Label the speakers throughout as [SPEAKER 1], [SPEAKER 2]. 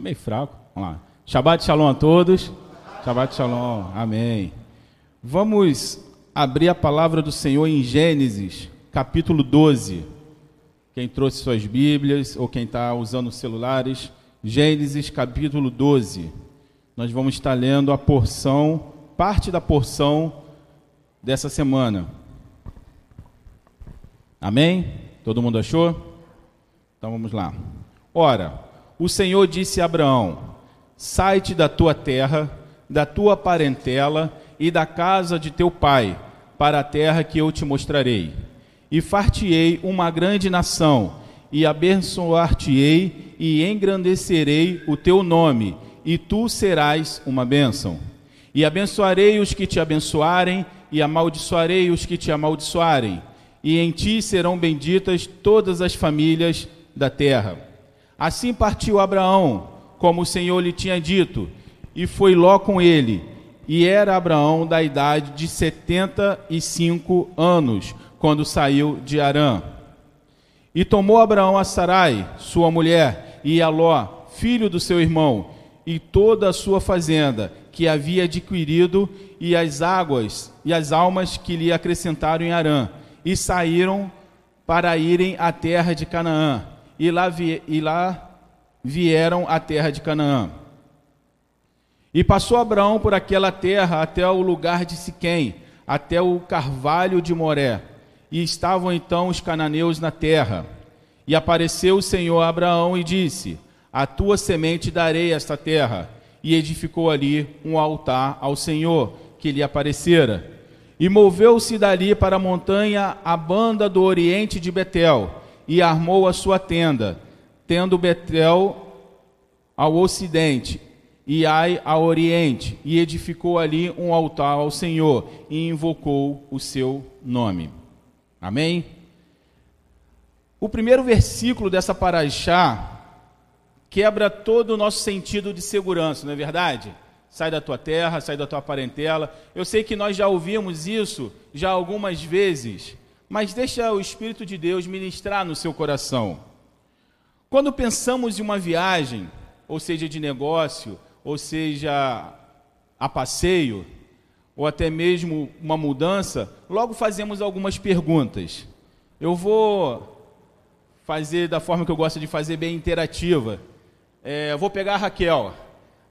[SPEAKER 1] Estou meio fraco. Vamos lá. Shabbat Shalom a todos. Shabbat Shalom. Amém. Vamos abrir a palavra do Senhor em Gênesis, capítulo 12. Quem trouxe suas Bíblias ou quem está usando celulares, Gênesis, capítulo 12. Nós vamos estar lendo a porção, parte da porção dessa semana. Amém? Todo mundo achou? Então vamos lá. Ora, o Senhor disse a Abraão: Sai-te da tua terra, da tua parentela e da casa de teu pai, para a terra que eu te mostrarei. E far-te-ei uma grande nação, e abençoar-te-ei e engrandecerei o teu nome, e tu serás uma bênção. E abençoarei os que te abençoarem, e amaldiçoarei os que te amaldiçoarem e em ti serão benditas todas as famílias da terra. Assim partiu Abraão, como o Senhor lhe tinha dito, e foi Ló com ele. E era Abraão da idade de setenta e cinco anos, quando saiu de Arã. E tomou Abraão a Sarai, sua mulher, e a Ló, filho do seu irmão, e toda a sua fazenda, que havia adquirido, e as águas e as almas que lhe acrescentaram em Arã e saíram para irem à terra de Canaã, e lá, vi, e lá vieram à terra de Canaã. E passou Abraão por aquela terra até o lugar de Siquém, até o carvalho de Moré, e estavam então os cananeus na terra. E apareceu o Senhor a Abraão e disse: A tua semente darei esta terra. E edificou ali um altar ao Senhor que lhe aparecera. E moveu-se dali para a montanha a banda do oriente de Betel, e armou a sua tenda, tendo Betel ao ocidente e Ai ao oriente, e edificou ali um altar ao Senhor, e invocou o seu nome. Amém? O primeiro versículo dessa paraxá quebra todo o nosso sentido de segurança, não é verdade? sai da tua terra, sai da tua parentela. Eu sei que nós já ouvimos isso já algumas vezes, mas deixa o Espírito de Deus ministrar no seu coração. Quando pensamos em uma viagem, ou seja de negócio, ou seja a passeio, ou até mesmo uma mudança, logo fazemos algumas perguntas. Eu vou fazer da forma que eu gosto de fazer, bem interativa. É, vou pegar a Raquel.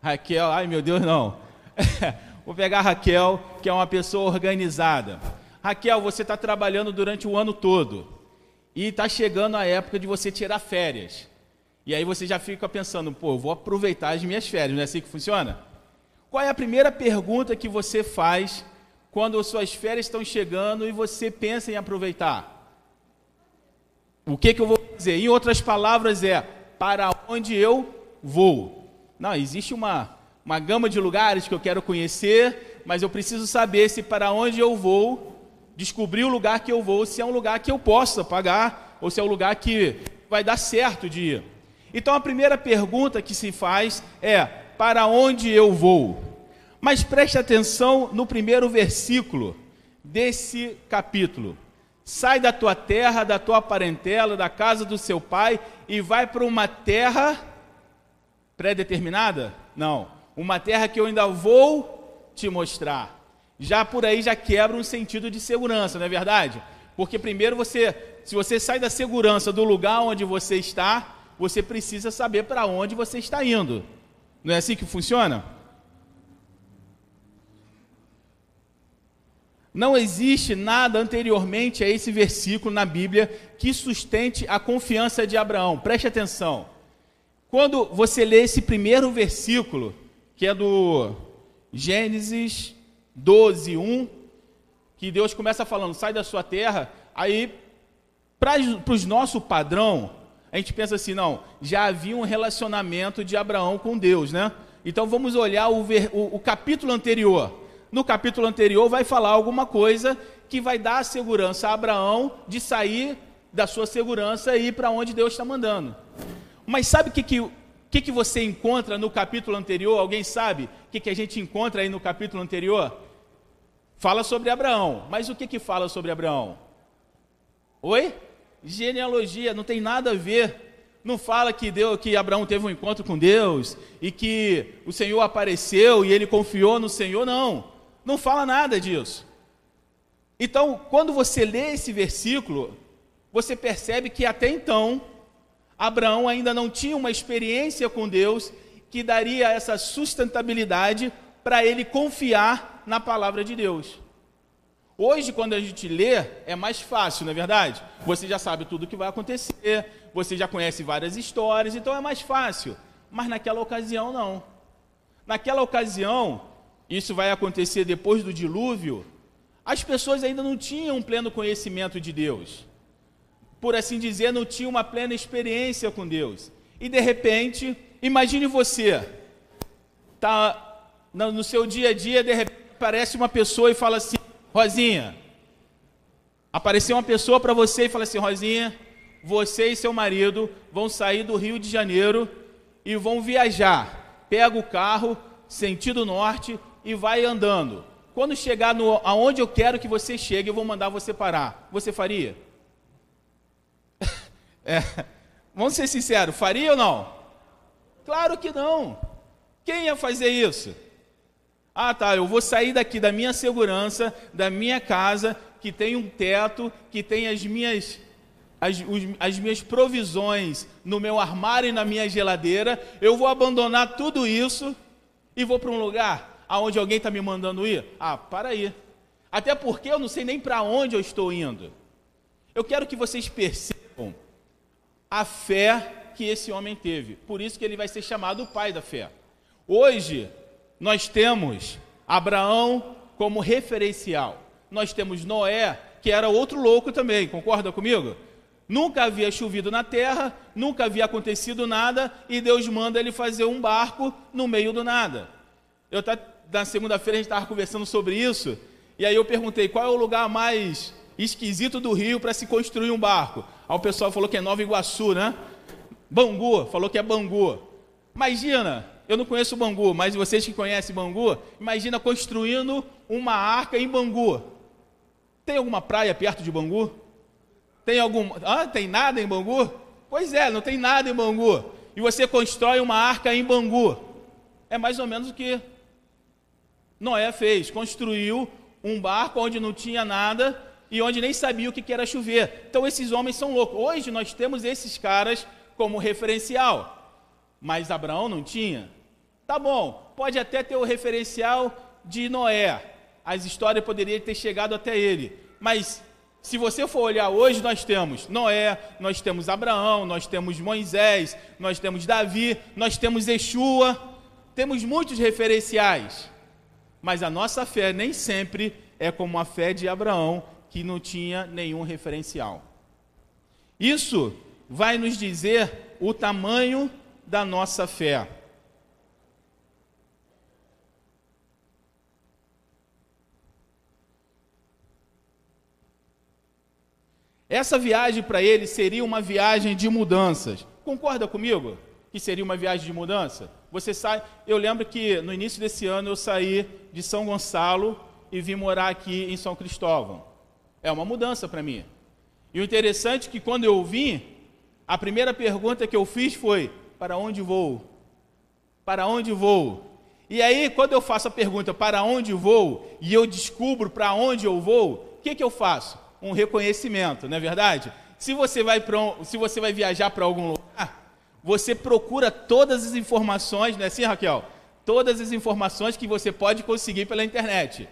[SPEAKER 1] Raquel, ai meu Deus, não. Vou pegar a Raquel, que é uma pessoa organizada. Raquel, você está trabalhando durante o ano todo e está chegando a época de você tirar férias. E aí você já fica pensando, pô, vou aproveitar as minhas férias, não é assim que funciona? Qual é a primeira pergunta que você faz quando as suas férias estão chegando e você pensa em aproveitar? O que, que eu vou dizer? Em outras palavras, é para onde eu vou. Não, existe uma, uma gama de lugares que eu quero conhecer, mas eu preciso saber se para onde eu vou, descobrir o lugar que eu vou, se é um lugar que eu possa pagar, ou se é um lugar que vai dar certo de ir. Então a primeira pergunta que se faz é: para onde eu vou? Mas preste atenção no primeiro versículo desse capítulo. Sai da tua terra, da tua parentela, da casa do seu pai e vai para uma terra pré-determinada? Não. Uma terra que eu ainda vou te mostrar. Já por aí já quebra um sentido de segurança, não é verdade? Porque primeiro você, se você sai da segurança do lugar onde você está, você precisa saber para onde você está indo. Não é assim que funciona? Não existe nada anteriormente a esse versículo na Bíblia que sustente a confiança de Abraão. Preste atenção. Quando você lê esse primeiro versículo, que é do Gênesis 12, 1, que Deus começa falando, sai da sua terra, aí, para os nosso padrão, a gente pensa assim, não, já havia um relacionamento de Abraão com Deus, né? Então vamos olhar o, ver, o, o capítulo anterior. No capítulo anterior vai falar alguma coisa que vai dar a segurança a Abraão de sair da sua segurança e ir para onde Deus está mandando. Mas sabe o que, que, que, que você encontra no capítulo anterior? Alguém sabe o que, que a gente encontra aí no capítulo anterior? Fala sobre Abraão. Mas o que, que fala sobre Abraão? Oi? Genealogia, não tem nada a ver não fala que Deus, que Abraão teve um encontro com Deus e que o Senhor apareceu e ele confiou no Senhor, não. Não fala nada disso. Então, quando você lê esse versículo, você percebe que até então Abraão ainda não tinha uma experiência com Deus que daria essa sustentabilidade para ele confiar na palavra de Deus. Hoje, quando a gente lê, é mais fácil, não é verdade? Você já sabe tudo o que vai acontecer, você já conhece várias histórias, então é mais fácil. Mas naquela ocasião, não. Naquela ocasião, isso vai acontecer depois do dilúvio, as pessoas ainda não tinham pleno conhecimento de Deus. Por assim dizer, não tinham uma plena experiência com Deus. E de repente, imagine você, tá no seu dia a dia, de repente aparece uma pessoa e fala assim: Rosinha, apareceu uma pessoa para você e fala assim: Rosinha, você e seu marido vão sair do Rio de Janeiro e vão viajar. Pega o carro, sentido norte, e vai andando. Quando chegar no, aonde eu quero que você chegue, eu vou mandar você parar. Você faria? É, vamos ser sinceros, faria ou não? Claro que não. Quem ia fazer isso? Ah, tá, eu vou sair daqui da minha segurança, da minha casa, que tem um teto, que tem as minhas as, os, as minhas provisões no meu armário e na minha geladeira, eu vou abandonar tudo isso e vou para um lugar aonde alguém está me mandando ir? Ah, para aí. Até porque eu não sei nem para onde eu estou indo. Eu quero que vocês percebam a fé que esse homem teve. Por isso que ele vai ser chamado o pai da fé. Hoje, nós temos Abraão como referencial. Nós temos Noé, que era outro louco também, concorda comigo? Nunca havia chovido na terra, nunca havia acontecido nada, e Deus manda ele fazer um barco no meio do nada. Eu tá, na segunda-feira a gente estava conversando sobre isso, e aí eu perguntei qual é o lugar mais esquisito do Rio para se construir um barco. Aí o pessoal falou que é Nova Iguaçu, né? Bangu, falou que é Bangu. Imagina, eu não conheço Bangu, mas vocês que conhecem Bangu, imagina construindo uma arca em Bangu. Tem alguma praia perto de Bangu? Tem algum. Ah, tem nada em Bangu? Pois é, não tem nada em Bangu. E você constrói uma arca em Bangu. É mais ou menos o que Noé fez. Construiu um barco onde não tinha nada e onde nem sabia o que era chover. Então esses homens são loucos. Hoje nós temos esses caras como referencial. Mas Abraão não tinha. Tá bom, pode até ter o referencial de Noé. As histórias poderiam ter chegado até ele. Mas se você for olhar hoje, nós temos Noé, nós temos Abraão, nós temos Moisés, nós temos Davi, nós temos Yeshua, temos muitos referenciais. Mas a nossa fé nem sempre é como a fé de Abraão, que não tinha nenhum referencial. Isso vai nos dizer o tamanho da nossa fé. Essa viagem para ele seria uma viagem de mudanças. Concorda comigo que seria uma viagem de mudança? Você sai, eu lembro que no início desse ano eu saí de São Gonçalo e vim morar aqui em São Cristóvão. É uma mudança para mim. E o interessante é que quando eu vim, a primeira pergunta que eu fiz foi: para onde vou? Para onde vou? E aí, quando eu faço a pergunta para onde vou e eu descubro para onde eu vou, o que, que eu faço? um reconhecimento, não é verdade? Se você vai, um, se você vai viajar para algum lugar, você procura todas as informações, não é assim, Raquel? Todas as informações que você pode conseguir pela internet.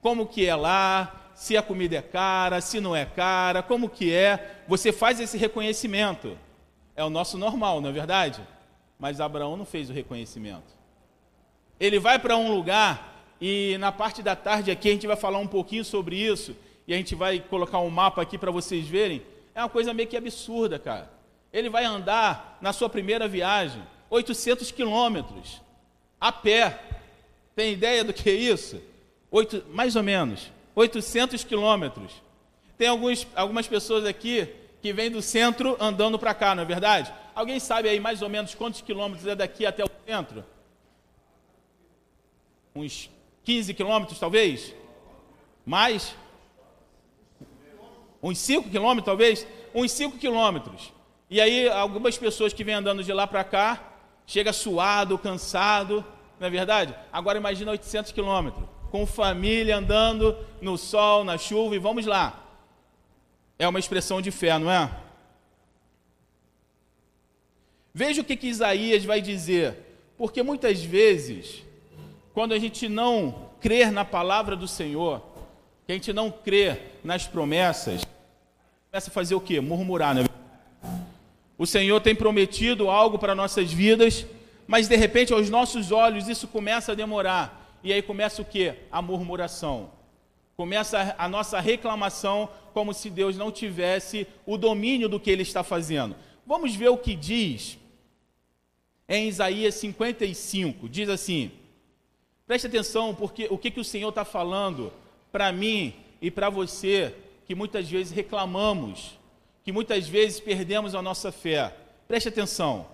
[SPEAKER 1] Como que é lá, se a comida é cara, se não é cara, como que é. Você faz esse reconhecimento. É o nosso normal, não é verdade? Mas Abraão não fez o reconhecimento. Ele vai para um lugar e na parte da tarde aqui a gente vai falar um pouquinho sobre isso e a gente vai colocar um mapa aqui para vocês verem, é uma coisa meio que absurda, cara. Ele vai andar na sua primeira viagem 800 quilômetros a pé. Tem ideia do que é isso? Oito, mais ou menos 800 quilômetros. Tem alguns, algumas pessoas aqui que vêm do centro andando para cá, não é verdade? Alguém sabe aí mais ou menos quantos quilômetros é daqui até o centro? Uns 15 quilômetros, talvez? Mais? uns 5 quilômetros talvez, uns 5 quilômetros. E aí, algumas pessoas que vêm andando de lá para cá, chega suado, cansado, não é verdade? Agora imagina 800 quilômetros, com família andando no sol, na chuva, e vamos lá. É uma expressão de fé, não é? Veja o que, que Isaías vai dizer, porque muitas vezes, quando a gente não crer na palavra do Senhor, que a gente não crê nas promessas, começa a fazer o quê? Murmurar, né? O Senhor tem prometido algo para nossas vidas, mas de repente aos nossos olhos isso começa a demorar. E aí começa o quê? A murmuração. Começa a nossa reclamação como se Deus não tivesse o domínio do que ele está fazendo. Vamos ver o que diz em Isaías 55. Diz assim: preste atenção, porque o que, que o Senhor está falando para mim e para você, que muitas vezes reclamamos, que muitas vezes perdemos a nossa fé. Preste atenção,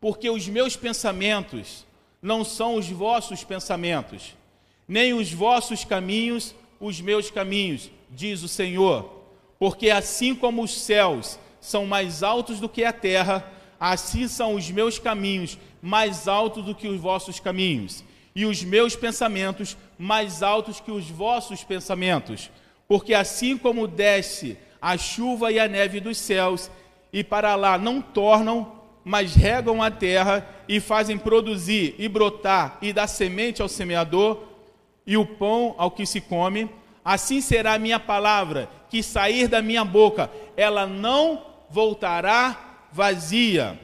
[SPEAKER 1] porque os meus pensamentos não são os vossos pensamentos, nem os vossos caminhos os meus caminhos, diz o Senhor. Porque assim como os céus são mais altos do que a terra, assim são os meus caminhos mais altos do que os vossos caminhos, e os meus pensamentos mais altos que os vossos pensamentos. Porque assim como desce a chuva e a neve dos céus, e para lá não tornam, mas regam a terra e fazem produzir e brotar e dar semente ao semeador e o pão ao que se come, assim será a minha palavra que sair da minha boca, ela não voltará vazia.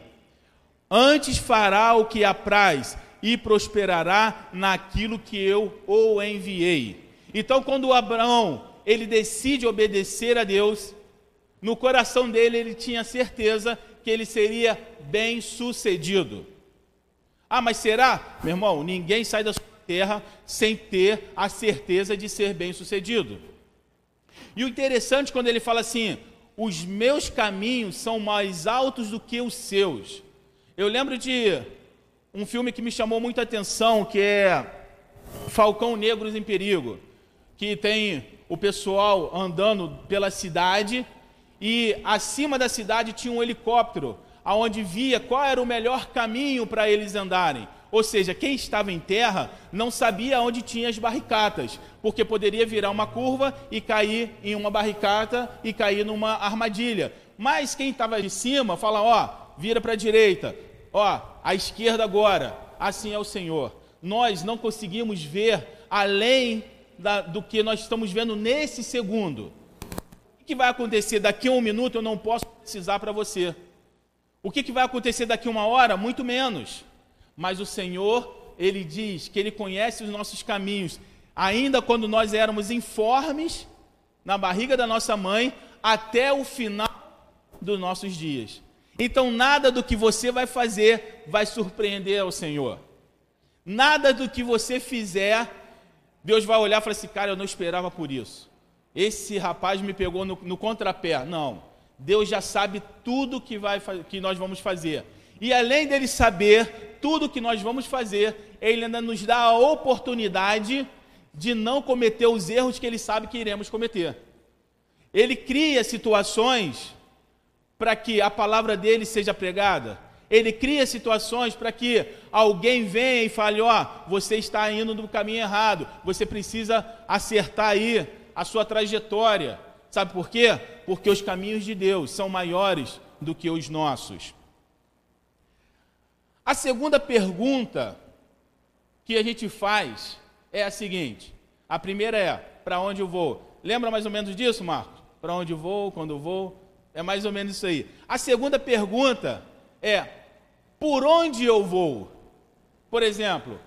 [SPEAKER 1] Antes fará o que apraz e prosperará naquilo que eu o enviei. Então, quando Abraão ele decide obedecer a Deus, no coração dele ele tinha certeza que ele seria bem sucedido. Ah, mas será? Meu irmão, ninguém sai da sua terra sem ter a certeza de ser bem sucedido. E o interessante quando ele fala assim: os meus caminhos são mais altos do que os seus. Eu lembro de um filme que me chamou muita atenção, que é Falcão Negros em Perigo, que tem o pessoal andando pela cidade e acima da cidade tinha um helicóptero aonde via qual era o melhor caminho para eles andarem. Ou seja, quem estava em terra não sabia onde tinha as barricatas, porque poderia virar uma curva e cair em uma barricata e cair numa armadilha. Mas quem estava de cima fala: ó, vira para a direita, ó, à esquerda agora. Assim é o Senhor. Nós não conseguimos ver além da, do que nós estamos vendo nesse segundo. Que vai acontecer daqui a um minuto eu não posso precisar para você. O que, que vai acontecer daqui a uma hora? Muito menos mas o Senhor, ele diz que ele conhece os nossos caminhos, ainda quando nós éramos informes na barriga da nossa mãe, até o final dos nossos dias. Então, nada do que você vai fazer vai surpreender ao Senhor. Nada do que você fizer, Deus vai olhar e falar assim: cara, eu não esperava por isso. Esse rapaz me pegou no, no contrapé. Não. Deus já sabe tudo que, vai, que nós vamos fazer. E além dele saber tudo que nós vamos fazer, ele ainda nos dá a oportunidade de não cometer os erros que ele sabe que iremos cometer. Ele cria situações para que a palavra dele seja pregada. Ele cria situações para que alguém venha e fale: Ó, oh, você está indo no caminho errado, você precisa acertar aí a sua trajetória. Sabe por quê? Porque os caminhos de Deus são maiores do que os nossos. A segunda pergunta que a gente faz é a seguinte: a primeira é: para onde eu vou? Lembra mais ou menos disso, Marcos? Para onde eu vou, quando eu vou? É mais ou menos isso aí. A segunda pergunta é: por onde eu vou? Por exemplo,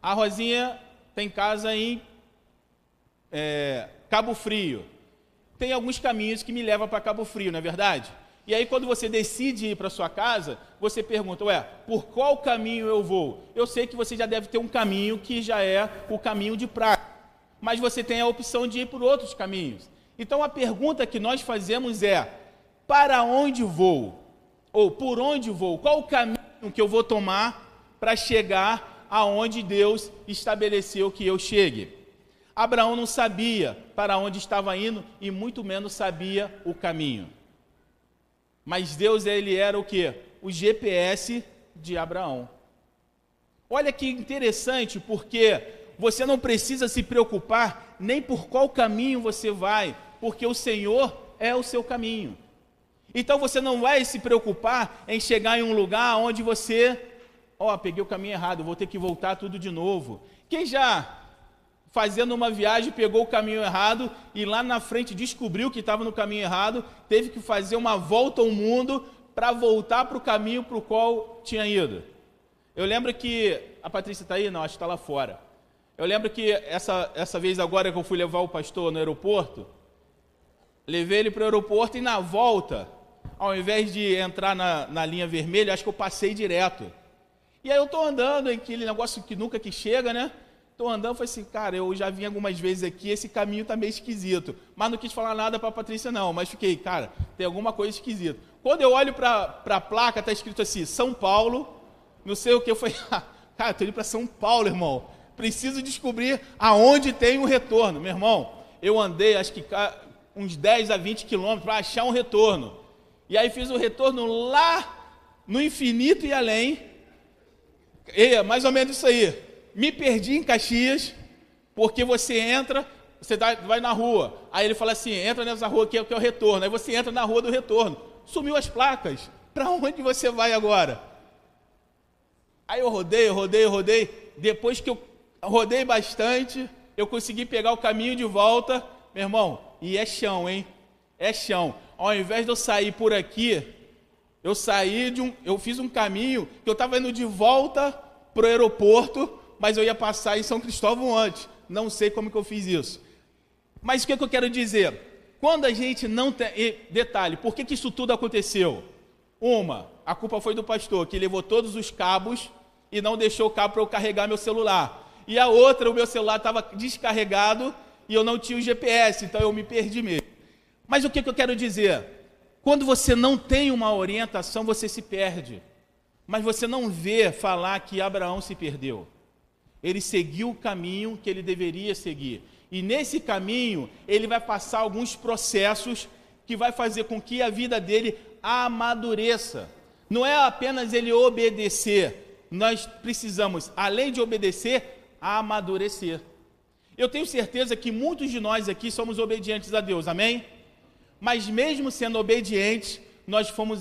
[SPEAKER 1] a Rosinha tem casa em é, Cabo Frio. Tem alguns caminhos que me levam para Cabo Frio, não é verdade? E aí, quando você decide ir para sua casa, você pergunta: Ué, por qual caminho eu vou? Eu sei que você já deve ter um caminho que já é o caminho de praia, mas você tem a opção de ir por outros caminhos. Então, a pergunta que nós fazemos é: para onde vou? Ou por onde vou? Qual o caminho que eu vou tomar para chegar aonde Deus estabeleceu que eu chegue? Abraão não sabia para onde estava indo e muito menos sabia o caminho. Mas Deus ele era o que? O GPS de Abraão. Olha que interessante, porque você não precisa se preocupar nem por qual caminho você vai, porque o Senhor é o seu caminho. Então você não vai se preocupar em chegar em um lugar onde você, ó, oh, peguei o caminho errado, vou ter que voltar tudo de novo. Quem já fazendo uma viagem pegou o caminho errado e lá na frente descobriu que estava no caminho errado, teve que fazer uma volta ao mundo para voltar para o caminho para o qual tinha ido. Eu lembro que a Patrícia está aí, não, acho que está lá fora. Eu lembro que essa, essa vez agora que eu fui levar o pastor no aeroporto, levei ele para o aeroporto e na volta ao invés de entrar na, na linha vermelha, acho que eu passei direto. E aí eu estou andando, aquele negócio que nunca que chega, né? Estou andando, falei assim, cara, eu já vim algumas vezes aqui, esse caminho está meio esquisito. Mas não quis falar nada para a Patrícia, não. Mas fiquei, cara, tem alguma coisa esquisita. Quando eu olho para a placa, está escrito assim, São Paulo, não sei o que, eu falei, cara, estou indo para São Paulo, irmão. Preciso descobrir aonde tem o um retorno. Meu irmão, eu andei, acho que uns 10 a 20 quilômetros para achar um retorno. E aí fiz o retorno lá no infinito e além. E é mais ou menos isso aí. Me perdi em Caxias, porque você entra, você vai na rua. Aí ele fala assim: entra nessa rua aqui que é o retorno. Aí você entra na rua do retorno. Sumiu as placas. Para onde você vai agora? Aí eu rodei, eu rodei, eu rodei. Depois que eu rodei bastante, eu consegui pegar o caminho de volta. Meu irmão, e é chão, hein? É chão ao invés de eu sair por aqui, eu saí de um, eu fiz um caminho que eu estava indo de volta para o aeroporto, mas eu ia passar em São Cristóvão antes. Não sei como que eu fiz isso. Mas o que, que eu quero dizer? Quando a gente não tem. E, detalhe, por que, que isso tudo aconteceu? Uma, a culpa foi do pastor, que levou todos os cabos e não deixou o cabo para eu carregar meu celular. E a outra, o meu celular estava descarregado e eu não tinha o GPS, então eu me perdi mesmo. Mas o que, que eu quero dizer? Quando você não tem uma orientação, você se perde. Mas você não vê falar que Abraão se perdeu. Ele seguiu o caminho que ele deveria seguir. E nesse caminho, ele vai passar alguns processos que vai fazer com que a vida dele amadureça. Não é apenas ele obedecer, nós precisamos, além de obedecer, amadurecer. Eu tenho certeza que muitos de nós aqui somos obedientes a Deus, amém? mas mesmo sendo obedientes, nós fomos,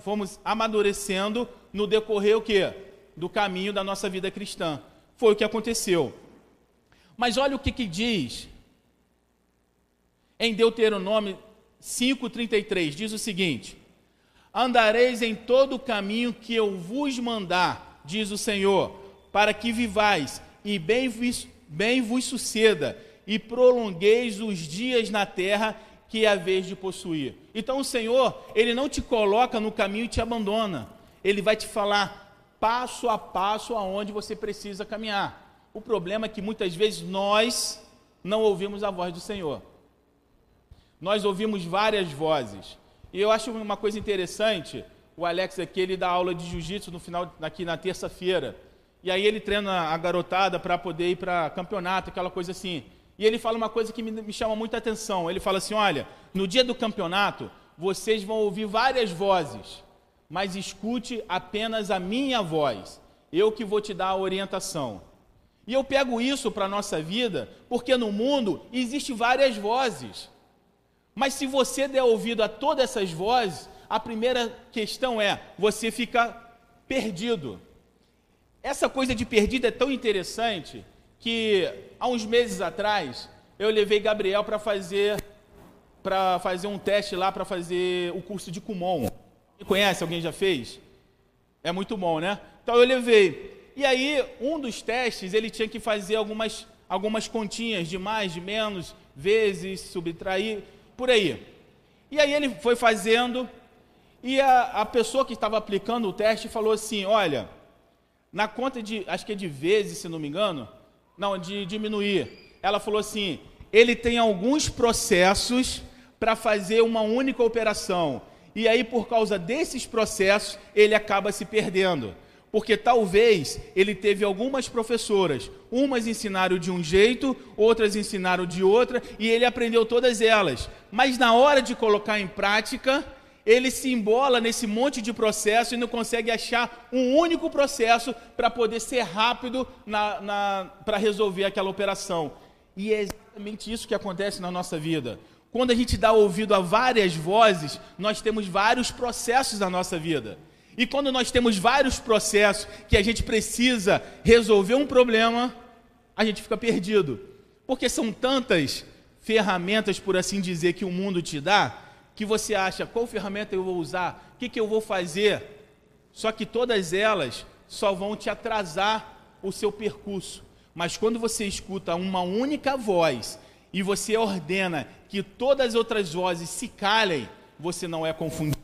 [SPEAKER 1] fomos amadurecendo no decorrer o quê? Do caminho da nossa vida cristã. Foi o que aconteceu. Mas olha o que, que diz em Deuteronômio 5,33: diz o seguinte: Andareis em todo o caminho que eu vos mandar, diz o Senhor, para que vivais e bem vos, bem vos suceda, e prolongueis os dias na terra que é a vez de possuir. Então o Senhor, ele não te coloca no caminho e te abandona. Ele vai te falar passo a passo aonde você precisa caminhar. O problema é que muitas vezes nós não ouvimos a voz do Senhor. Nós ouvimos várias vozes. E eu acho uma coisa interessante, o Alex aqui, ele dá aula de jiu-jitsu no final aqui na terça-feira. E aí ele treina a garotada para poder ir para campeonato, aquela coisa assim. E ele fala uma coisa que me, me chama muita atenção. Ele fala assim: olha, no dia do campeonato, vocês vão ouvir várias vozes, mas escute apenas a minha voz. Eu que vou te dar a orientação. E eu pego isso para a nossa vida, porque no mundo existem várias vozes. Mas se você der ouvido a todas essas vozes, a primeira questão é: você fica perdido. Essa coisa de perdido é tão interessante que há uns meses atrás eu levei Gabriel para fazer para fazer um teste lá para fazer o curso de Kumon. Conhece? Alguém já fez? É muito bom, né? Então eu levei. E aí, um dos testes, ele tinha que fazer algumas, algumas continhas de mais, de menos, vezes, subtrair, por aí. E aí ele foi fazendo, e a, a pessoa que estava aplicando o teste falou assim: olha, na conta de, acho que é de vezes, se não me engano, não, de diminuir. Ela falou assim: ele tem alguns processos para fazer uma única operação. E aí, por causa desses processos, ele acaba se perdendo. Porque talvez ele teve algumas professoras, umas ensinaram de um jeito, outras ensinaram de outra, e ele aprendeu todas elas. Mas na hora de colocar em prática, ele se embola nesse monte de processo e não consegue achar um único processo para poder ser rápido para resolver aquela operação. E é exatamente isso que acontece na nossa vida. Quando a gente dá ouvido a várias vozes, nós temos vários processos na nossa vida. E quando nós temos vários processos que a gente precisa resolver um problema, a gente fica perdido. Porque são tantas ferramentas, por assim dizer, que o mundo te dá, que você acha qual ferramenta eu vou usar, o que, que eu vou fazer. Só que todas elas só vão te atrasar o seu percurso. Mas quando você escuta uma única voz e você ordena que todas as outras vozes se calem, você não é confundido.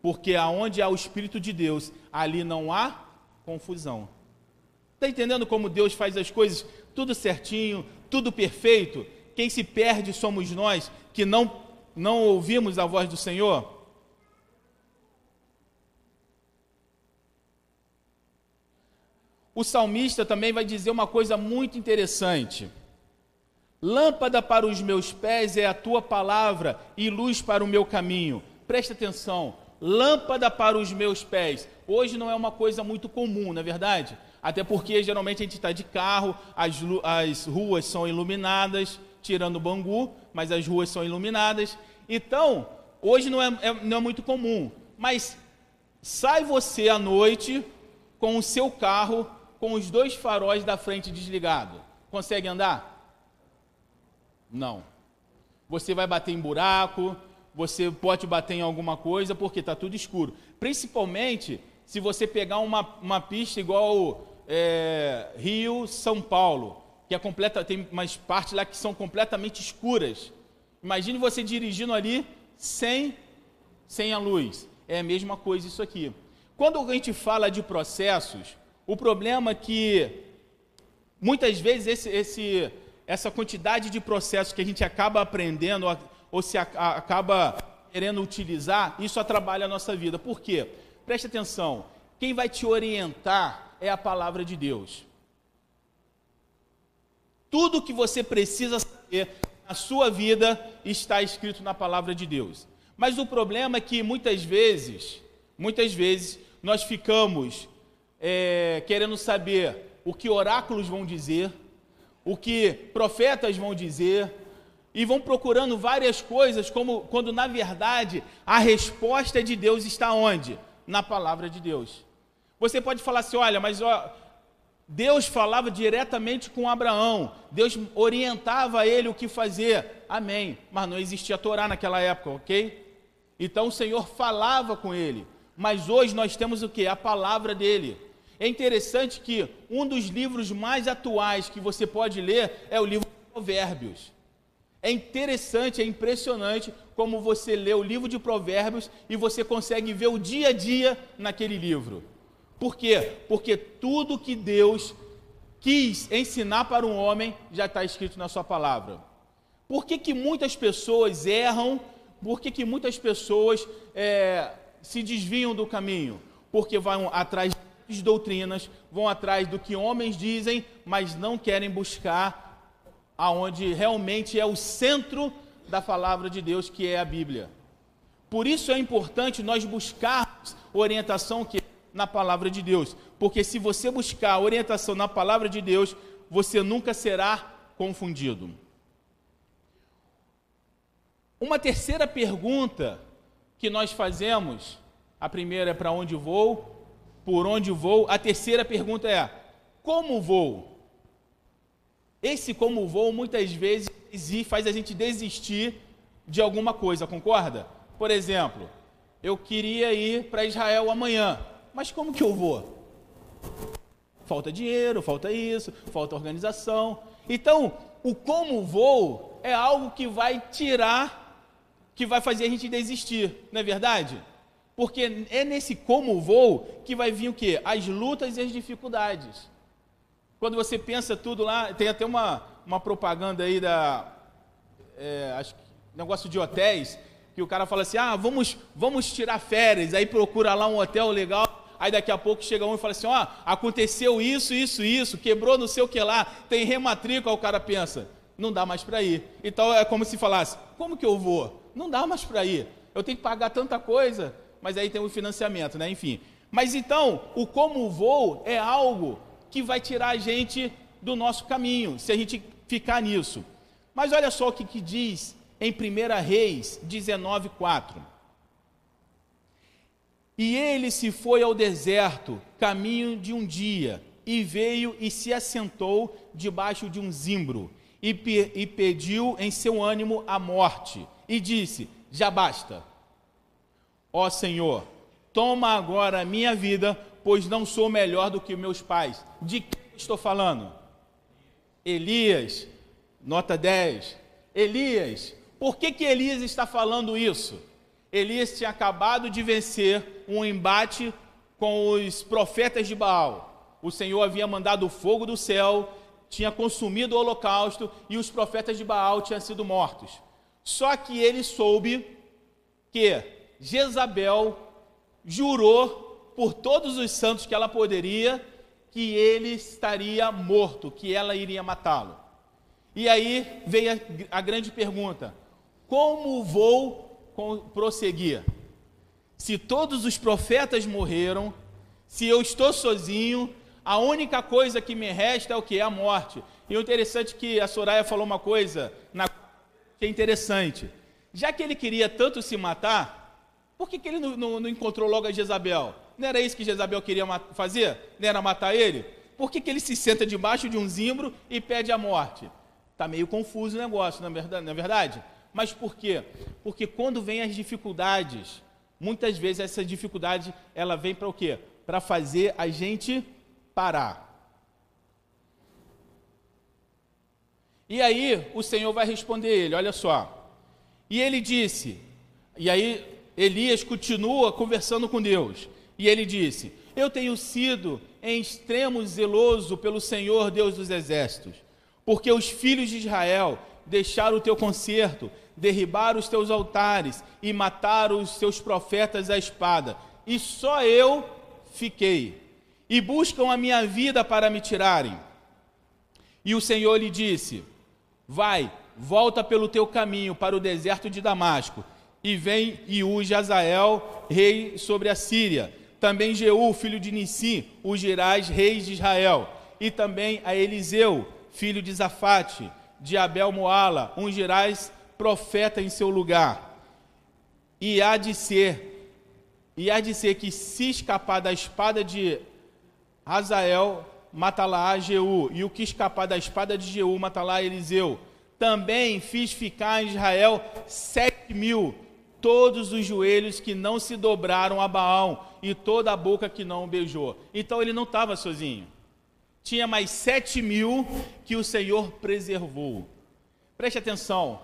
[SPEAKER 1] Porque aonde há o Espírito de Deus, ali não há confusão. Está entendendo como Deus faz as coisas tudo certinho, tudo perfeito? Quem se perde somos nós que não, não ouvimos a voz do Senhor? O salmista também vai dizer uma coisa muito interessante. Lâmpada para os meus pés é a tua palavra e luz para o meu caminho. Presta atenção. Lâmpada para os meus pés. Hoje não é uma coisa muito comum, não é verdade? Até porque geralmente a gente está de carro, as, as ruas são iluminadas, tirando o Bangu, mas as ruas são iluminadas. Então, hoje não é, é, não é muito comum. Mas sai você à noite com o seu carro com os dois faróis da frente desligados. Consegue andar? Não. Você vai bater em buraco, você pode bater em alguma coisa porque está tudo escuro. Principalmente se você pegar uma, uma pista igual é, Rio, São Paulo, que é completa, tem umas partes lá que são completamente escuras. Imagine você dirigindo ali sem, sem a luz. É a mesma coisa isso aqui. Quando a gente fala de processos, o problema é que muitas vezes esse, esse essa quantidade de processos que a gente acaba aprendendo ou se acaba querendo utilizar, isso atrapalha a nossa vida. Por quê? Preste atenção. Quem vai te orientar é a palavra de Deus. Tudo que você precisa saber na sua vida está escrito na palavra de Deus. Mas o problema é que muitas vezes, muitas vezes, nós ficamos é, querendo saber o que oráculos vão dizer, o que profetas vão dizer, e vão procurando várias coisas, como quando na verdade a resposta de Deus está onde? Na palavra de Deus. Você pode falar assim: olha, mas ó, Deus falava diretamente com Abraão, Deus orientava ele o que fazer, amém. Mas não existia Torá naquela época, ok? Então o Senhor falava com ele, mas hoje nós temos o que? A palavra dele. É interessante que um dos livros mais atuais que você pode ler é o livro de Provérbios. É interessante, é impressionante como você lê o livro de Provérbios e você consegue ver o dia a dia naquele livro. Por quê? Porque tudo que Deus quis ensinar para um homem já está escrito na sua palavra. Por que, que muitas pessoas erram? Por que, que muitas pessoas é, se desviam do caminho? Porque vão atrás doutrinas, vão atrás do que homens dizem, mas não querem buscar aonde realmente é o centro da palavra de Deus, que é a Bíblia. Por isso é importante nós buscarmos orientação que na palavra de Deus, porque se você buscar orientação na palavra de Deus, você nunca será confundido. Uma terceira pergunta que nós fazemos, a primeira é para onde vou, por onde vou. A terceira pergunta é: como vou? Esse como vou muitas vezes faz a gente desistir de alguma coisa, concorda? Por exemplo, eu queria ir para Israel amanhã, mas como que eu vou? Falta dinheiro, falta isso, falta organização. Então, o como vou é algo que vai tirar, que vai fazer a gente desistir, não é verdade? Porque é nesse como vou que vai vir o quê? As lutas e as dificuldades. Quando você pensa tudo lá, tem até uma, uma propaganda aí da. É, acho, negócio de hotéis, que o cara fala assim: ah, vamos, vamos tirar férias, aí procura lá um hotel legal. Aí daqui a pouco chega um e fala assim: ó, oh, aconteceu isso, isso, isso, quebrou não sei o que lá, tem rematrícula. O cara pensa: não dá mais para ir. Então é como se falasse: como que eu vou? Não dá mais para ir. Eu tenho que pagar tanta coisa, mas aí tem o financiamento, né? Enfim. Mas então, o como vou é algo que vai tirar a gente do nosso caminho, se a gente ficar nisso. Mas olha só o que, que diz em 1 Reis 19, 4. E ele se foi ao deserto, caminho de um dia, e veio e se assentou debaixo de um zimbro, e, pe e pediu em seu ânimo a morte, e disse: Já basta. Ó Senhor, toma agora a minha vida, pois não sou melhor do que meus pais. De quem estou falando? Elias, nota 10. Elias, por que, que Elias está falando isso? Elias tinha acabado de vencer um embate com os profetas de Baal. O Senhor havia mandado o fogo do céu, tinha consumido o holocausto e os profetas de Baal tinham sido mortos. Só que ele soube que Jezabel jurou por todos os santos que ela poderia que ele estaria morto, que ela iria matá-lo. E aí veio a, a grande pergunta: como vou prosseguir. Se todos os profetas morreram, se eu estou sozinho, a única coisa que me resta é o que? É a morte. E o interessante é que a Soraya falou uma coisa na... que é interessante. Já que ele queria tanto se matar, por que, que ele não, não, não encontrou logo a Jezabel? Não era isso que Jezabel queria fazer? Não era matar ele? Por que, que ele se senta debaixo de um zimbro e pede a morte? Está meio confuso o negócio, é verdade? Não é verdade? Mas por quê? Porque quando vem as dificuldades, muitas vezes essa dificuldade ela vem para o quê? Para fazer a gente parar. E aí o Senhor vai responder ele, olha só. E ele disse, e aí Elias continua conversando com Deus. E ele disse: Eu tenho sido em extremo zeloso pelo Senhor Deus dos exércitos, porque os filhos de Israel deixaram o teu conserto derribar os teus altares e matar os teus profetas à espada, e só eu fiquei. E buscam a minha vida para me tirarem. E o Senhor lhe disse: Vai, volta pelo teu caminho para o deserto de Damasco, e vem e unge Azael, rei sobre a Síria. Também Jeú, filho de Nissi, ungirás reis de Israel. E também a Eliseu, filho de Zafate, de Abel Moala, ungirás profeta em seu lugar. E há de ser, e há de ser que se escapar da espada de Hazael, mata-lá a Jeú, e o que escapar da espada de Jeú, mata-lá Eliseu. Também fiz ficar em Israel sete mil, todos os joelhos que não se dobraram a Baal, e toda a boca que não o beijou. Então ele não estava sozinho. Tinha mais sete mil que o Senhor preservou. Preste atenção,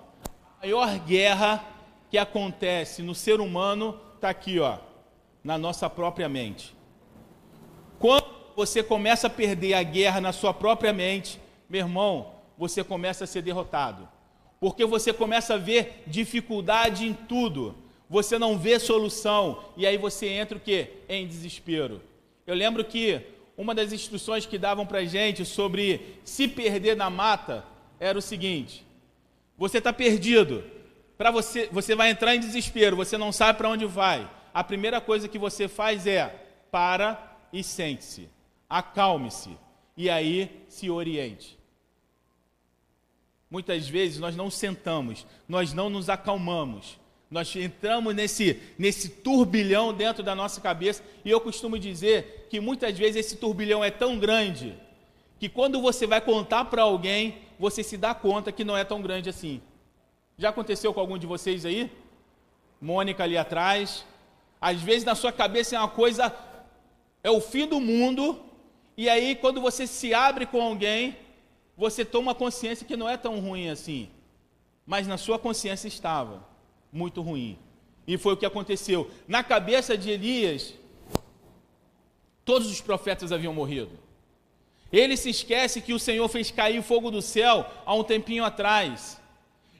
[SPEAKER 1] maior guerra que acontece no ser humano está aqui, ó, na nossa própria mente. Quando você começa a perder a guerra na sua própria mente, meu irmão, você começa a ser derrotado. Porque você começa a ver dificuldade em tudo. Você não vê solução e aí você entra o quê? Em desespero. Eu lembro que uma das instruções que davam para gente sobre se perder na mata era o seguinte: você está perdido. Para você, você vai entrar em desespero, você não sabe para onde vai. A primeira coisa que você faz é para e sente-se. Acalme-se e aí se oriente. Muitas vezes nós não sentamos, nós não nos acalmamos. Nós entramos nesse, nesse turbilhão dentro da nossa cabeça, e eu costumo dizer que muitas vezes esse turbilhão é tão grande que quando você vai contar para alguém, você se dá conta que não é tão grande assim. Já aconteceu com algum de vocês aí? Mônica ali atrás. Às vezes na sua cabeça é uma coisa, é o fim do mundo, e aí quando você se abre com alguém, você toma consciência que não é tão ruim assim. Mas na sua consciência estava muito ruim. E foi o que aconteceu. Na cabeça de Elias, todos os profetas haviam morrido. Ele se esquece que o Senhor fez cair fogo do céu há um tempinho atrás.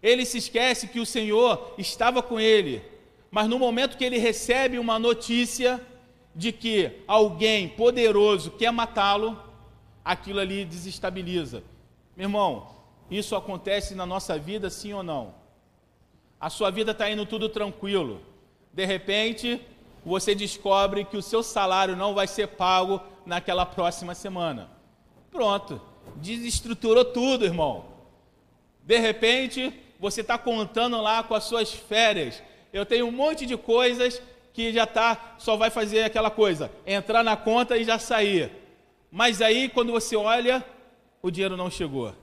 [SPEAKER 1] Ele se esquece que o Senhor estava com ele. Mas no momento que ele recebe uma notícia de que alguém poderoso quer matá-lo, aquilo ali desestabiliza. Meu irmão, isso acontece na nossa vida, sim ou não? A sua vida está indo tudo tranquilo. De repente, você descobre que o seu salário não vai ser pago naquela próxima semana. Pronto, desestruturou tudo, irmão. De repente, você está contando lá com as suas férias. Eu tenho um monte de coisas que já tá, só vai fazer aquela coisa, entrar na conta e já sair. Mas aí, quando você olha, o dinheiro não chegou.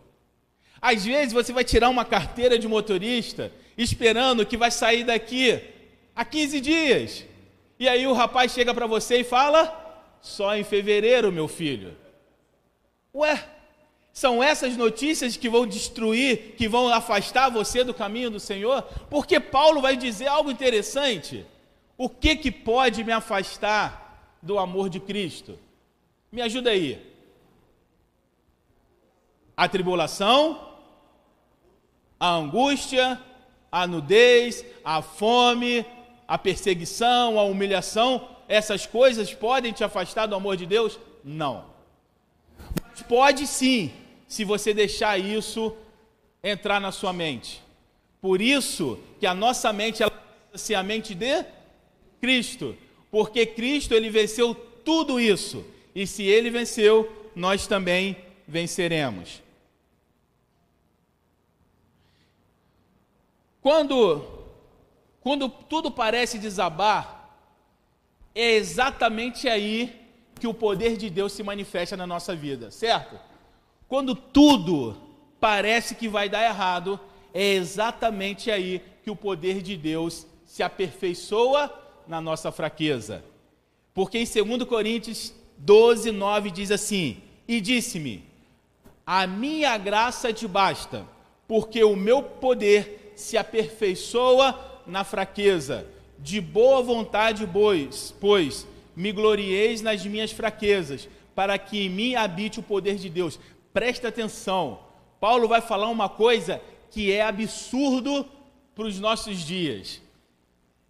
[SPEAKER 1] Às vezes você vai tirar uma carteira de motorista esperando que vai sair daqui a 15 dias. E aí o rapaz chega para você e fala: só em fevereiro, meu filho. Ué, são essas notícias que vão destruir, que vão afastar você do caminho do Senhor? Porque Paulo vai dizer algo interessante. O que que pode me afastar do amor de Cristo? Me ajuda aí. A tribulação, a angústia, a nudez, a fome, a perseguição, a humilhação, essas coisas podem te afastar do amor de Deus? Não. Mas pode sim, se você deixar isso entrar na sua mente. Por isso que a nossa mente ela precisa ser a mente de Cristo, porque Cristo ele venceu tudo isso. E se ele venceu, nós também venceremos. Quando quando tudo parece desabar, é exatamente aí que o poder de Deus se manifesta na nossa vida, certo? Quando tudo parece que vai dar errado, é exatamente aí que o poder de Deus se aperfeiçoa na nossa fraqueza. Porque em 2 Coríntios 12, 9 diz assim: E disse-me: A minha graça te basta, porque o meu poder se aperfeiçoa na fraqueza, de boa vontade, pois, pois me glorieis nas minhas fraquezas, para que em mim habite o poder de Deus. Presta atenção, Paulo vai falar uma coisa que é absurdo para os nossos dias.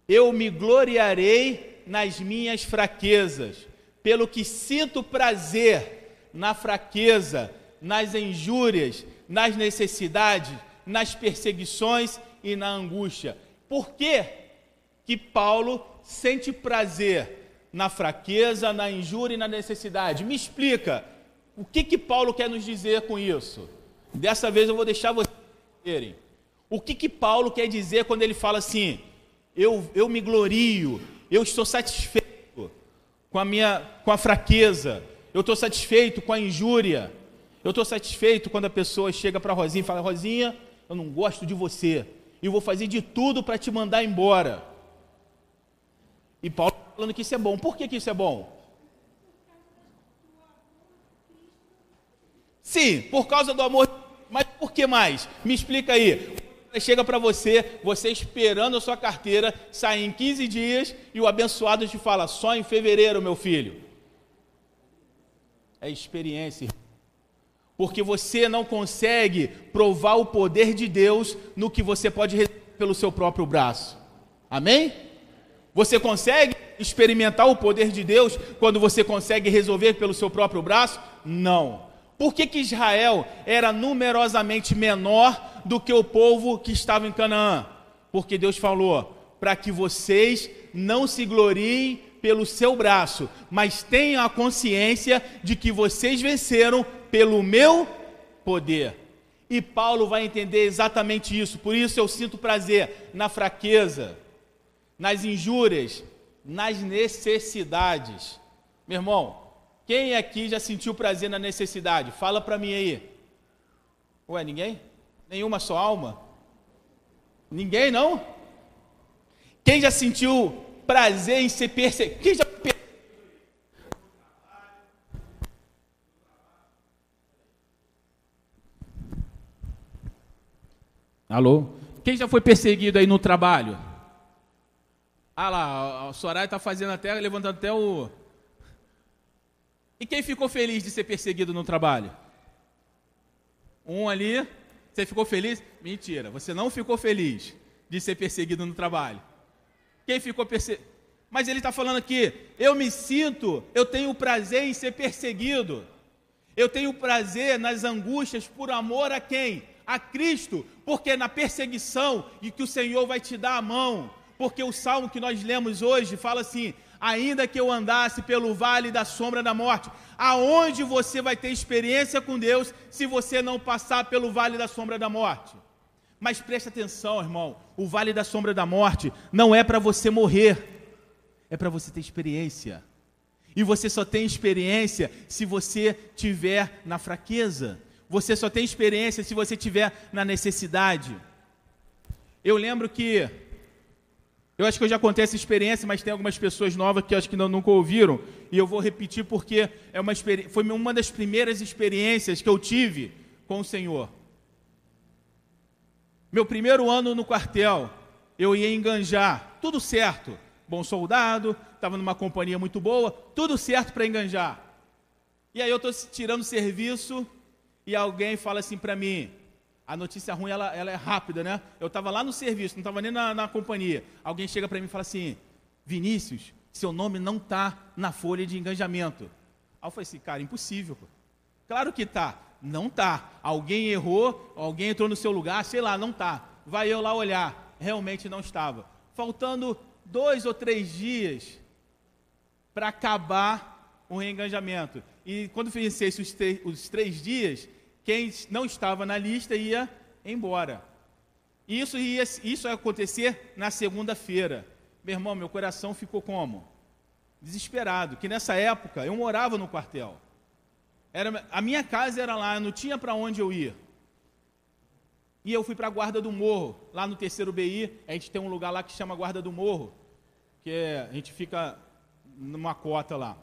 [SPEAKER 1] Eu me gloriarei nas minhas fraquezas, pelo que sinto prazer na fraqueza, nas injúrias, nas necessidades, nas perseguições e na angústia por que, que Paulo sente prazer na fraqueza, na injúria e na necessidade? Me explica. O que, que Paulo quer nos dizer com isso? Dessa vez eu vou deixar vocês verem. O que, que Paulo quer dizer quando ele fala assim: eu, eu me glorio, eu estou satisfeito com a minha com a fraqueza, eu estou satisfeito com a injúria, eu estou satisfeito quando a pessoa chega para Rosinha e fala: Rosinha, eu não gosto de você e vou fazer de tudo para te mandar embora. E Paulo está falando que isso é bom. Por que, que isso é bom? Sim, por causa do amor. Mas por que mais? Me explica aí. Chega para você, você esperando a sua carteira sair em 15 dias e o abençoado te fala: só em fevereiro, meu filho. É experiência porque você não consegue provar o poder de Deus no que você pode pelo seu próprio braço. Amém? Você consegue experimentar o poder de Deus quando você consegue resolver pelo seu próprio braço? Não. Por que, que Israel era numerosamente menor do que o povo que estava em Canaã? Porque Deus falou: para que vocês não se gloriem pelo seu braço, mas tenham a consciência de que vocês venceram pelo meu poder. E Paulo vai entender exatamente isso. Por isso eu sinto prazer na fraqueza, nas injúrias, nas necessidades. Meu irmão, quem aqui já sentiu prazer na necessidade? Fala para mim aí. Ué, ninguém? Nenhuma só alma? Ninguém não? Quem já sentiu prazer em ser perseguido? Quem já Alô? Quem já foi perseguido aí no trabalho? Ah lá, o Soraya está fazendo até, levantando até o. E quem ficou feliz de ser perseguido no trabalho? Um ali, você ficou feliz? Mentira, você não ficou feliz de ser perseguido no trabalho. Quem ficou perseguido? Mas ele está falando aqui, eu me sinto, eu tenho prazer em ser perseguido. Eu tenho prazer nas angústias por amor a quem? A Cristo, porque é na perseguição e que o Senhor vai te dar a mão, Porque o salmo que nós lemos hoje fala assim: ainda que eu andasse pelo vale da sombra da morte, aonde você vai ter experiência com Deus se você não passar pelo vale da sombra da morte? Mas preste atenção, irmão, o vale da sombra da morte não é para você morrer, é para você ter experiência. E você só tem experiência se você tiver na fraqueza. Você só tem experiência se você tiver na necessidade. Eu lembro que eu acho que eu já contei essa experiência, mas tem algumas pessoas novas que acho que não, nunca ouviram, e eu vou repetir porque é uma foi uma das primeiras experiências que eu tive com o Senhor. Meu primeiro ano no quartel, eu ia enganjar, tudo certo, bom soldado, estava numa companhia muito boa, tudo certo para enganjar. E aí eu estou tirando serviço e alguém fala assim para mim, a notícia ruim ela, ela é rápida, né? Eu estava lá no serviço, não estava nem na, na companhia. Alguém chega para mim e fala assim: Vinícius, seu nome não está na folha de engajamento. Aí eu falei assim, cara, impossível. Pô. Claro que tá. Não tá. Alguém errou, alguém entrou no seu lugar, sei lá, não tá. Vai eu lá olhar. Realmente não estava. Faltando dois ou três dias para acabar o reengajamento. E quando vencesse os, os três dias, quem não estava na lista ia embora. Isso ia, isso ia acontecer na segunda-feira. Meu irmão, meu coração ficou como? Desesperado, que nessa época eu morava no quartel. Era, a minha casa era lá, não tinha para onde eu ir. E eu fui para a Guarda do Morro, lá no terceiro BI, a gente tem um lugar lá que chama Guarda do Morro, que é, a gente fica numa cota lá.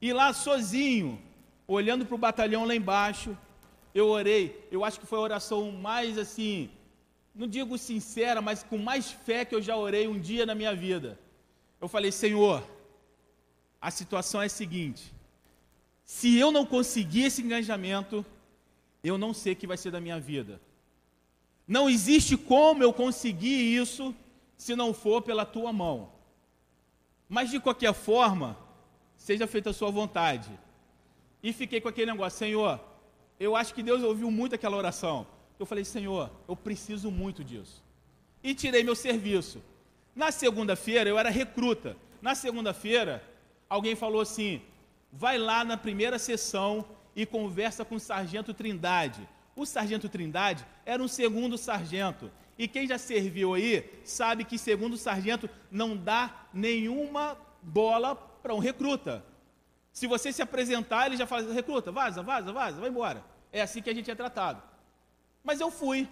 [SPEAKER 1] E lá sozinho, olhando para o batalhão lá embaixo, eu orei, eu acho que foi a oração mais assim, não digo sincera, mas com mais fé que eu já orei um dia na minha vida. Eu falei, Senhor, a situação é a seguinte: se eu não conseguir esse engajamento, eu não sei o que vai ser da minha vida. Não existe como eu conseguir isso se não for pela tua mão. Mas de qualquer forma, seja feita a sua vontade. E fiquei com aquele negócio, Senhor, eu acho que Deus ouviu muito aquela oração. Eu falei, Senhor, eu preciso muito disso. E tirei meu serviço. Na segunda-feira, eu era recruta. Na segunda-feira, alguém falou assim: vai lá na primeira sessão e conversa com o sargento Trindade. O sargento Trindade era um segundo sargento. E quem já serviu aí sabe que segundo sargento não dá nenhuma bola para um recruta. Se você se apresentar, ele já fala, recruta, vaza, vaza, vaza, vai embora. É assim que a gente é tratado. Mas eu fui.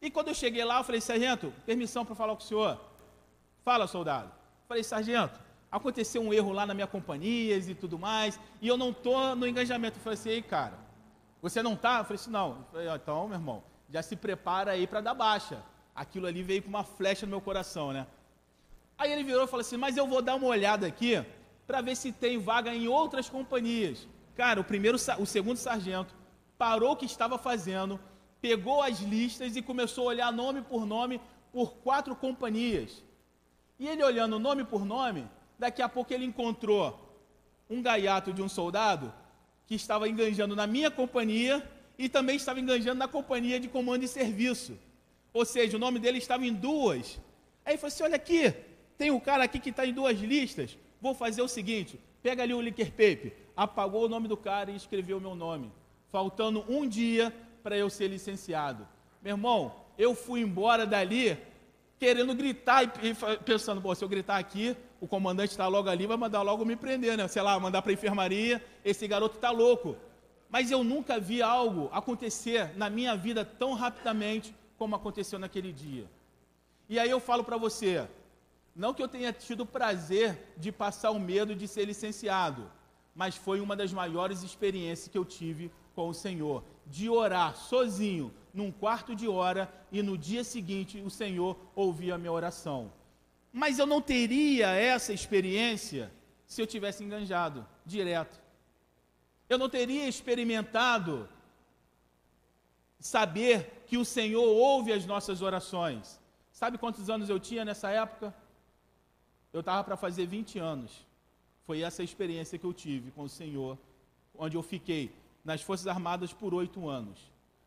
[SPEAKER 1] E quando eu cheguei lá, eu falei, sargento, permissão para falar com o senhor. Fala, soldado. Falei, sargento, aconteceu um erro lá na minha companhia e tudo mais, e eu não estou no engajamento. Eu falei assim, ei, cara, você não está? Eu falei assim, não. Eu falei, então, meu irmão, já se prepara aí para dar baixa. Aquilo ali veio com uma flecha no meu coração, né? Aí ele virou e falou assim, mas eu vou dar uma olhada aqui para ver se tem vaga em outras companhias. Cara, o primeiro, o segundo sargento parou o que estava fazendo, pegou as listas e começou a olhar nome por nome por quatro companhias. E ele olhando nome por nome, daqui a pouco ele encontrou um gaiato de um soldado que estava enganjando na minha companhia e também estava enganjando na companhia de comando e serviço. Ou seja, o nome dele estava em duas. Aí ele falou assim: olha aqui, tem um cara aqui que está em duas listas. Vou fazer o seguinte: pega ali o liquor paper, apagou o nome do cara e escreveu o meu nome faltando um dia para eu ser licenciado. Meu irmão, eu fui embora dali querendo gritar e pensando, Pô, se eu gritar aqui, o comandante está logo ali, vai mandar logo me prender, né? Sei lá, mandar para a enfermaria, esse garoto está louco. Mas eu nunca vi algo acontecer na minha vida tão rapidamente como aconteceu naquele dia. E aí eu falo para você, não que eu tenha tido prazer de passar o medo de ser licenciado, mas foi uma das maiores experiências que eu tive com o Senhor, de orar sozinho, num quarto de hora, e no dia seguinte o Senhor ouvia a minha oração. Mas eu não teria essa experiência se eu tivesse enganjado direto. Eu não teria experimentado saber que o Senhor ouve as nossas orações. Sabe quantos anos eu tinha nessa época? Eu estava para fazer 20 anos. Foi essa experiência que eu tive com o Senhor, onde eu fiquei nas Forças Armadas por oito anos,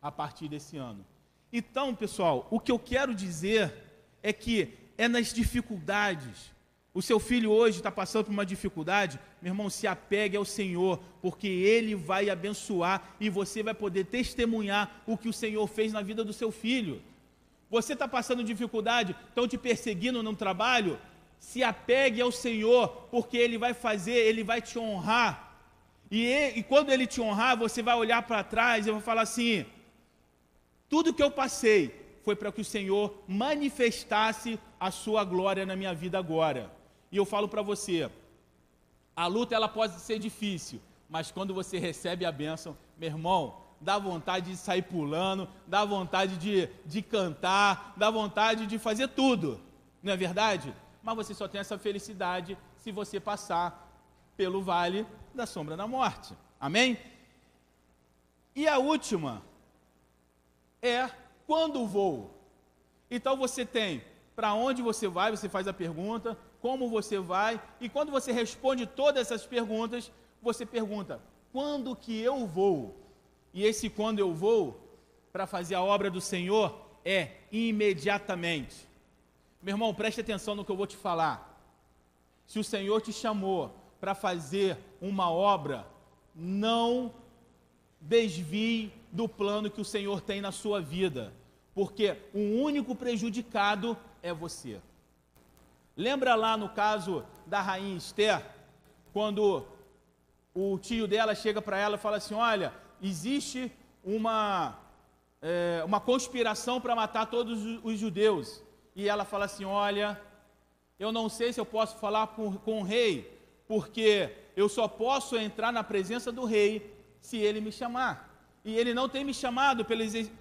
[SPEAKER 1] a partir desse ano. Então, pessoal, o que eu quero dizer é que é nas dificuldades. O seu filho hoje está passando por uma dificuldade, meu irmão, se apegue ao Senhor, porque Ele vai abençoar e você vai poder testemunhar o que o Senhor fez na vida do seu filho. Você está passando dificuldade, estão te perseguindo no trabalho, se apegue ao Senhor, porque Ele vai fazer, Ele vai te honrar. E, e quando Ele te honrar, você vai olhar para trás e vai falar assim: tudo que eu passei foi para que o Senhor manifestasse a sua glória na minha vida agora. E eu falo para você, a luta ela pode ser difícil, mas quando você recebe a bênção, meu irmão, dá vontade de sair pulando, dá vontade de, de cantar, dá vontade de fazer tudo, não é verdade? Mas você só tem essa felicidade se você passar pelo vale da sombra da morte. Amém? E a última é quando vou. Então você tem para onde você vai, você faz a pergunta, como você vai, e quando você responde todas essas perguntas, você pergunta: quando que eu vou? E esse quando eu vou para fazer a obra do Senhor é imediatamente. Meu irmão, preste atenção no que eu vou te falar. Se o Senhor te chamou para fazer uma obra, não desvie do plano que o Senhor tem na sua vida, porque o único prejudicado é você. Lembra lá no caso da rainha Esther, quando o tio dela chega para ela e fala assim: Olha, existe uma, é, uma conspiração para matar todos os judeus. E ela fala assim: Olha, eu não sei se eu posso falar com, com o rei, porque eu só posso entrar na presença do rei se ele me chamar. E ele não tem me chamado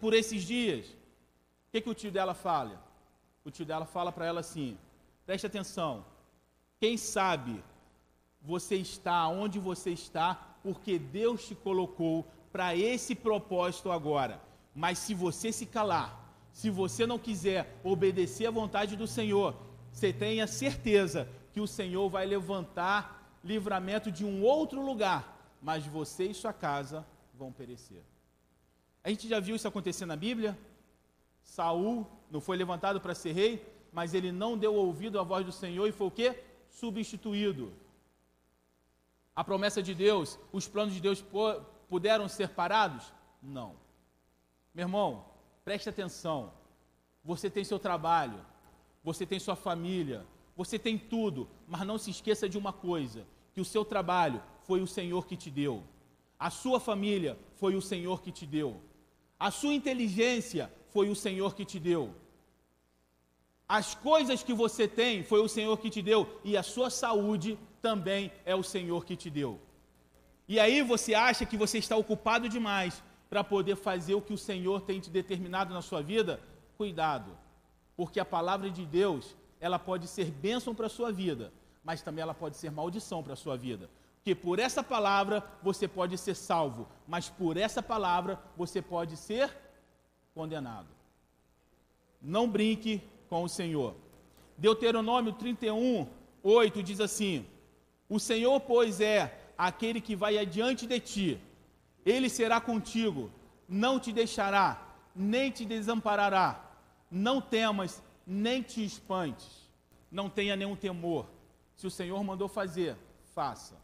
[SPEAKER 1] por esses dias. O que, que o tio dela fala? O tio dela fala para ela assim: Preste atenção. Quem sabe você está onde você está porque Deus te colocou para esse propósito agora. Mas se você se calar, se você não quiser obedecer à vontade do Senhor, você tenha certeza que o Senhor vai levantar livramento de um outro lugar, mas você e sua casa vão perecer. A gente já viu isso acontecer na Bíblia? Saul não foi levantado para ser rei, mas ele não deu ouvido à voz do Senhor e foi o que? Substituído. A promessa de Deus, os planos de Deus puderam ser parados? Não. Meu irmão, preste atenção. Você tem seu trabalho, você tem sua família, você tem tudo, mas não se esqueça de uma coisa: que o seu trabalho foi o Senhor que te deu, a sua família foi o Senhor que te deu, a sua inteligência foi o Senhor que te deu, as coisas que você tem foi o Senhor que te deu, e a sua saúde também é o Senhor que te deu. E aí você acha que você está ocupado demais para poder fazer o que o Senhor tem te determinado na sua vida? Cuidado, porque a palavra de Deus, ela pode ser bênção para a sua vida, mas também ela pode ser maldição para a sua vida. Porque por essa palavra você pode ser salvo, mas por essa palavra você pode ser condenado. Não brinque com o Senhor. Deuteronômio 31, 8 diz assim: O Senhor, pois, é aquele que vai adiante de ti, ele será contigo, não te deixará, nem te desamparará. Não temas, nem te espantes, não tenha nenhum temor. Se o Senhor mandou fazer, faça.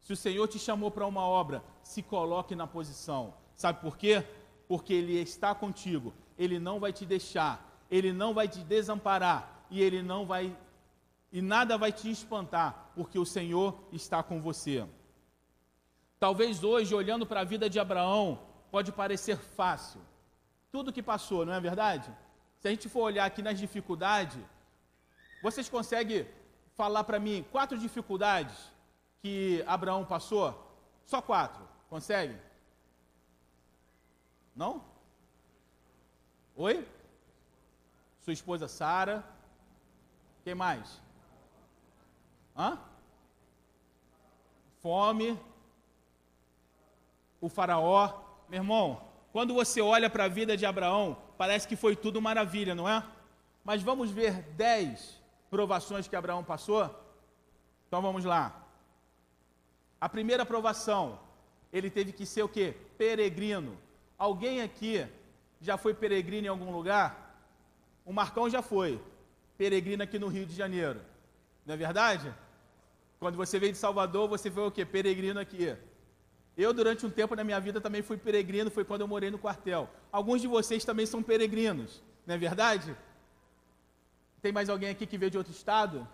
[SPEAKER 1] Se o Senhor te chamou para uma obra, se coloque na posição. Sabe por quê? Porque Ele está contigo, Ele não vai te deixar, ele não vai te desamparar e ele não vai e nada vai te espantar, porque o Senhor está com você. Talvez hoje, olhando para a vida de Abraão, pode parecer fácil. Tudo que passou, não é verdade? Se a gente for olhar aqui nas dificuldades, vocês conseguem falar para mim quatro dificuldades que Abraão passou? Só quatro. Consegue? Não? Oi? sua esposa Sara. Quem mais? Hã? Fome. O faraó. Meu irmão, quando você olha para a vida de Abraão, parece que foi tudo maravilha, não é? Mas vamos ver dez provações que Abraão passou? Então vamos lá. A primeira provação, ele teve que ser o quê? Peregrino. Alguém aqui já foi peregrino em algum lugar? O Marcão já foi. peregrino aqui no Rio de Janeiro. Não é verdade? Quando você veio de Salvador, você foi o quê? Peregrino aqui. Eu, durante um tempo na minha vida, também fui peregrino, foi quando eu morei no quartel. Alguns de vocês também são peregrinos, não é verdade? Tem mais alguém aqui que veio de outro estado?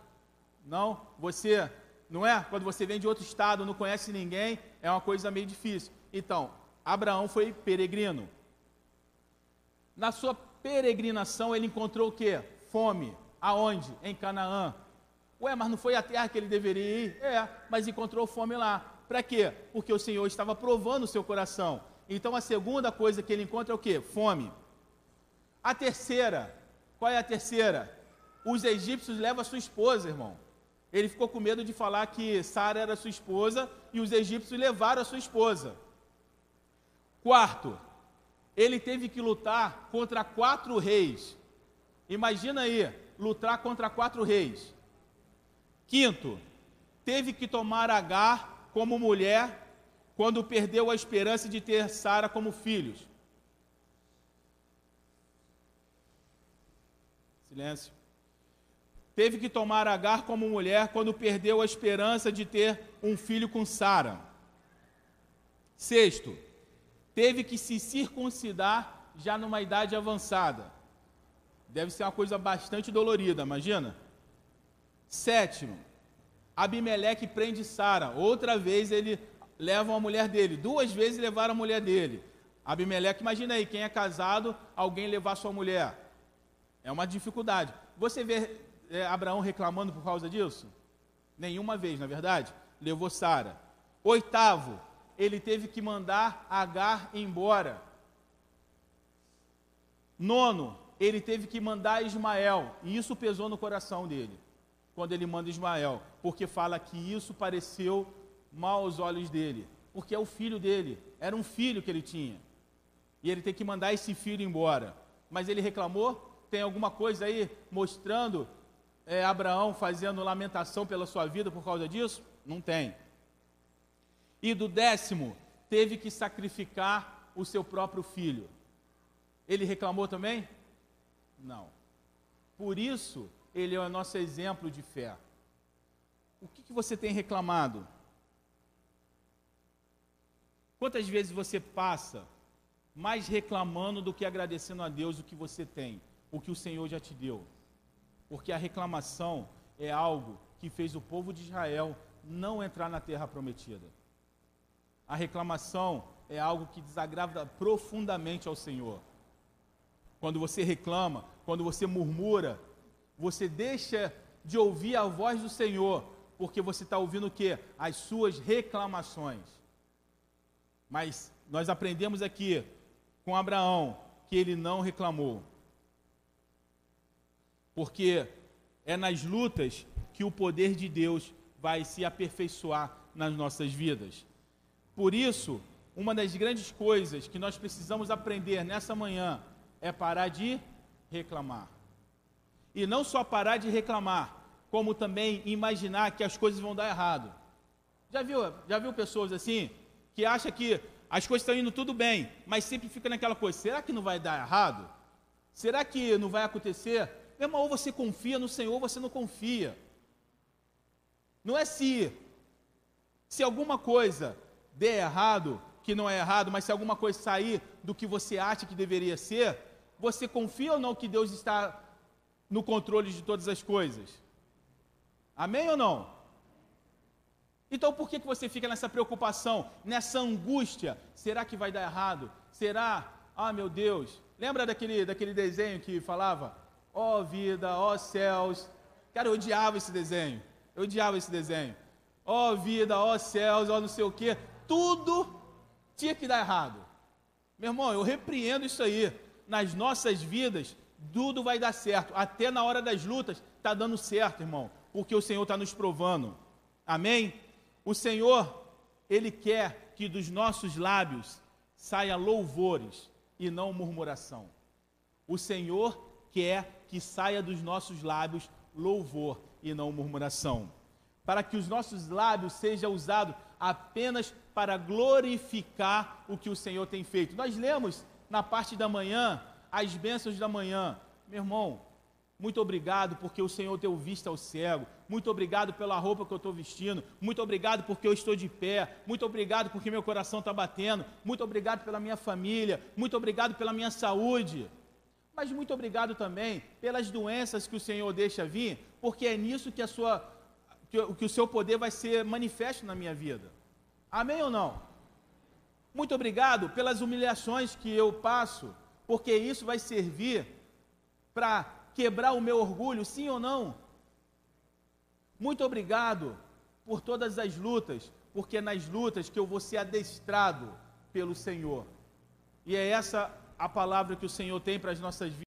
[SPEAKER 1] Não? Você, não é? Quando você vem de outro estado, não conhece ninguém, é uma coisa meio difícil. Então, Abraão foi peregrino. Na sua peregrinação, ele encontrou o quê? Fome. Aonde? Em Canaã. Ué, mas não foi a terra que ele deveria ir? É, mas encontrou fome lá. Para quê? Porque o Senhor estava provando o seu coração. Então a segunda coisa que ele encontra é o quê? Fome. A terceira, qual é a terceira? Os egípcios levam a sua esposa, irmão. Ele ficou com medo de falar que Sara era sua esposa e os egípcios levaram a sua esposa. Quarto, ele teve que lutar contra quatro reis. Imagina aí, lutar contra quatro reis. Quinto, teve que tomar Agar como mulher quando perdeu a esperança de ter Sara como filhos. Silêncio. Teve que tomar Agar como mulher quando perdeu a esperança de ter um filho com Sara. Sexto, teve que se circuncidar já numa idade avançada. Deve ser uma coisa bastante dolorida, imagina. Sétimo, Abimeleque prende Sara. Outra vez ele leva a mulher dele. Duas vezes levaram a mulher dele. Abimeleque, imagina aí, quem é casado, alguém levar sua mulher. É uma dificuldade. Você vê é, Abraão reclamando por causa disso? Nenhuma vez, na é verdade. Levou Sara. Oitavo, ele teve que mandar Agar embora. Nono, ele teve que mandar Ismael. E isso pesou no coração dele quando ele manda Ismael, porque fala que isso pareceu mal aos olhos dele, porque é o filho dele, era um filho que ele tinha. E ele tem que mandar esse filho embora. Mas ele reclamou? Tem alguma coisa aí mostrando é, Abraão fazendo lamentação pela sua vida por causa disso? Não tem. E do décimo, teve que sacrificar o seu próprio filho. Ele reclamou também? Não. Por isso, ele é o nosso exemplo de fé. O que, que você tem reclamado? Quantas vezes você passa mais reclamando do que agradecendo a Deus o que você tem, o que o Senhor já te deu? Porque a reclamação é algo que fez o povo de Israel não entrar na terra prometida. A reclamação é algo que desagrada profundamente ao Senhor. Quando você reclama, quando você murmura, você deixa de ouvir a voz do Senhor, porque você está ouvindo o que? As suas reclamações. Mas nós aprendemos aqui com Abraão que ele não reclamou. Porque é nas lutas que o poder de Deus vai se aperfeiçoar nas nossas vidas. Por isso, uma das grandes coisas que nós precisamos aprender nessa manhã é parar de reclamar. E não só parar de reclamar, como também imaginar que as coisas vão dar errado. Já viu, já viu pessoas assim que acham que as coisas estão indo tudo bem, mas sempre fica naquela coisa: será que não vai dar errado? Será que não vai acontecer? Meu irmão, ou você confia no Senhor ou você não confia. Não é se se alguma coisa der errado, que não é errado, mas se alguma coisa sair do que você acha que deveria ser, você confia ou não que Deus está no controle de todas as coisas? Amém ou não? Então por que, que você fica nessa preocupação, nessa angústia? Será que vai dar errado? Será? Ah, meu Deus. Lembra daquele, daquele desenho que falava? Ó oh, vida, ó oh, céus. Cara, eu odiava esse desenho. Eu odiava esse desenho. Ó oh, vida, ó céus, ó não sei o quê. Tudo tinha que dar errado. Meu irmão, eu repreendo isso aí. Nas nossas vidas, tudo vai dar certo. Até na hora das lutas, está dando certo, irmão, porque o Senhor está nos provando. Amém? O Senhor, Ele quer que dos nossos lábios saia louvores e não murmuração. O Senhor quer que saia dos nossos lábios louvor e não murmuração. Para que os nossos lábios sejam usados apenas para glorificar o que o Senhor tem feito. Nós lemos na parte da manhã as bênçãos da manhã. Meu irmão, Muito obrigado porque o Senhor deu vista ao cego. Muito obrigado pela roupa que eu estou vestindo. Muito obrigado porque eu estou de pé. Muito obrigado porque meu coração está batendo. Muito obrigado pela minha família. Muito obrigado pela minha saúde. Mas muito obrigado também pelas doenças que o Senhor deixa vir, porque é nisso que, a sua, que, que o seu poder vai ser manifesto na minha vida. Amém ou não? Muito obrigado pelas humilhações que eu passo, porque isso vai servir para quebrar o meu orgulho, sim ou não? Muito obrigado por todas as lutas, porque é nas lutas que eu vou ser adestrado pelo Senhor. E é essa a palavra que o Senhor tem para as nossas vidas.